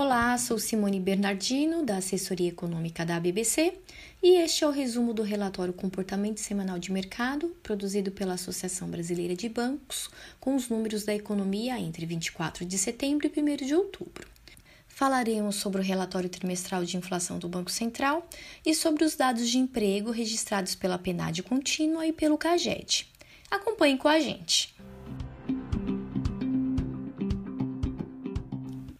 Olá, sou Simone Bernardino, da Assessoria Econômica da BBC, e este é o resumo do relatório Comportamento Semanal de Mercado, produzido pela Associação Brasileira de Bancos, com os números da economia entre 24 de setembro e 1 de outubro. Falaremos sobre o relatório trimestral de inflação do Banco Central e sobre os dados de emprego registrados pela PNAD contínua e pelo CAGED. Acompanhe com a gente.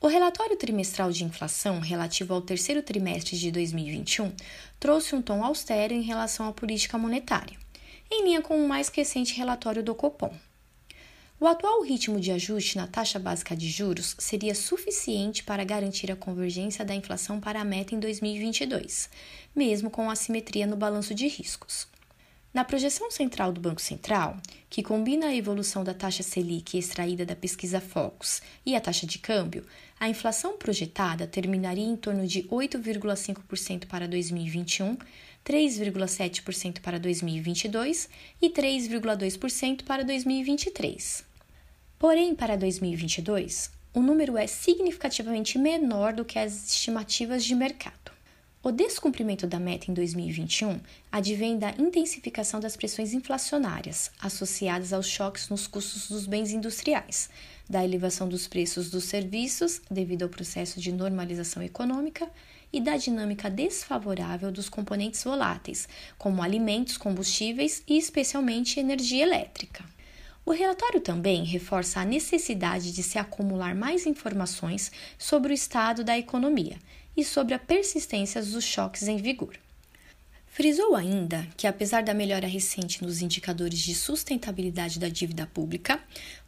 O relatório trimestral de inflação relativo ao terceiro trimestre de 2021 trouxe um tom austero em relação à política monetária, em linha com o mais recente relatório do Copom. O atual ritmo de ajuste na taxa básica de juros seria suficiente para garantir a convergência da inflação para a meta em 2022, mesmo com assimetria no balanço de riscos. Na projeção central do Banco Central, que combina a evolução da taxa Selic extraída da pesquisa Focus e a taxa de câmbio, a inflação projetada terminaria em torno de 8,5% para 2021, 3,7% para 2022 e 3,2% para 2023. Porém, para 2022, o número é significativamente menor do que as estimativas de mercado. O descumprimento da meta em 2021 advém da intensificação das pressões inflacionárias associadas aos choques nos custos dos bens industriais, da elevação dos preços dos serviços devido ao processo de normalização econômica e da dinâmica desfavorável dos componentes voláteis, como alimentos, combustíveis e especialmente energia elétrica. O relatório também reforça a necessidade de se acumular mais informações sobre o estado da economia e sobre a persistência dos choques em vigor. Frisou ainda que, apesar da melhora recente nos indicadores de sustentabilidade da dívida pública,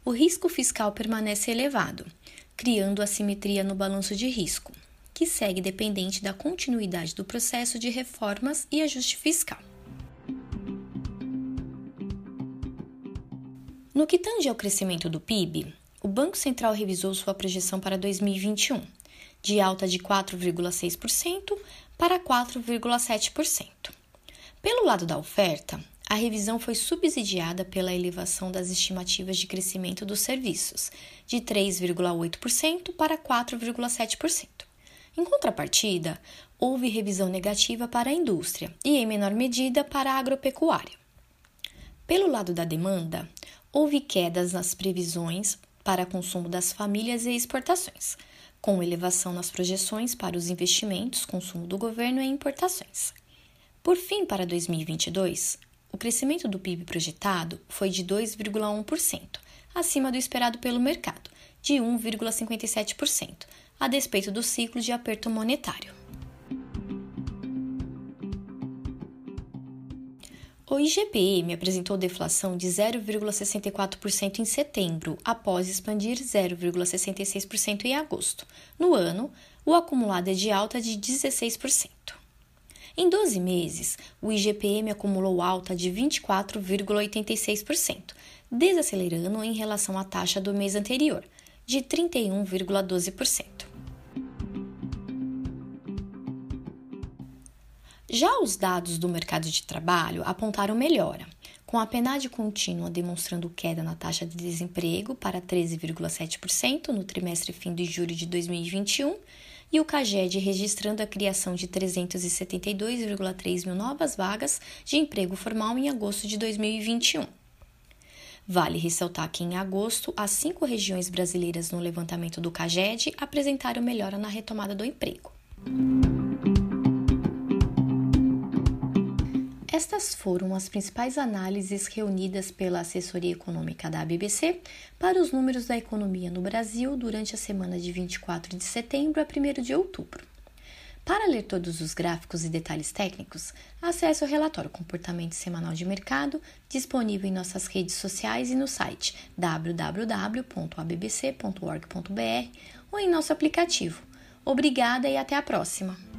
o risco fiscal permanece elevado, criando assimetria no balanço de risco, que segue dependente da continuidade do processo de reformas e ajuste fiscal. No que tange ao crescimento do PIB, o Banco Central revisou sua projeção para 2021 de alta de 4,6% para 4,7%. Pelo lado da oferta, a revisão foi subsidiada pela elevação das estimativas de crescimento dos serviços, de 3,8% para 4,7%. Em contrapartida, houve revisão negativa para a indústria e, em menor medida, para a agropecuária. Pelo lado da demanda, houve quedas nas previsões para consumo das famílias e exportações, com elevação nas projeções para os investimentos, consumo do governo e importações. Por fim, para 2022, o crescimento do PIB projetado foi de 2,1%, acima do esperado pelo mercado, de 1,57%, a despeito do ciclo de aperto monetário. O IGPM apresentou deflação de 0,64% em setembro, após expandir 0,66% em agosto. No ano, o acumulado é de alta de 16%. Em 12 meses, o IGPM acumulou alta de 24,86%, desacelerando em relação à taxa do mês anterior, de 31,12%. Já os dados do mercado de trabalho apontaram melhora, com a PNAD contínua demonstrando queda na taxa de desemprego para 13,7% no trimestre fim de julho de 2021 e o CAGED registrando a criação de 372,3 mil novas vagas de emprego formal em agosto de 2021. Vale ressaltar que em agosto, as cinco regiões brasileiras no levantamento do CAGED apresentaram melhora na retomada do emprego. Estas foram as principais análises reunidas pela assessoria econômica da BBC para os números da economia no Brasil durante a semana de 24 de setembro a 1 de outubro. Para ler todos os gráficos e detalhes técnicos, acesse o relatório Comportamento Semanal de Mercado, disponível em nossas redes sociais e no site www.abbc.org.br ou em nosso aplicativo. Obrigada e até a próxima!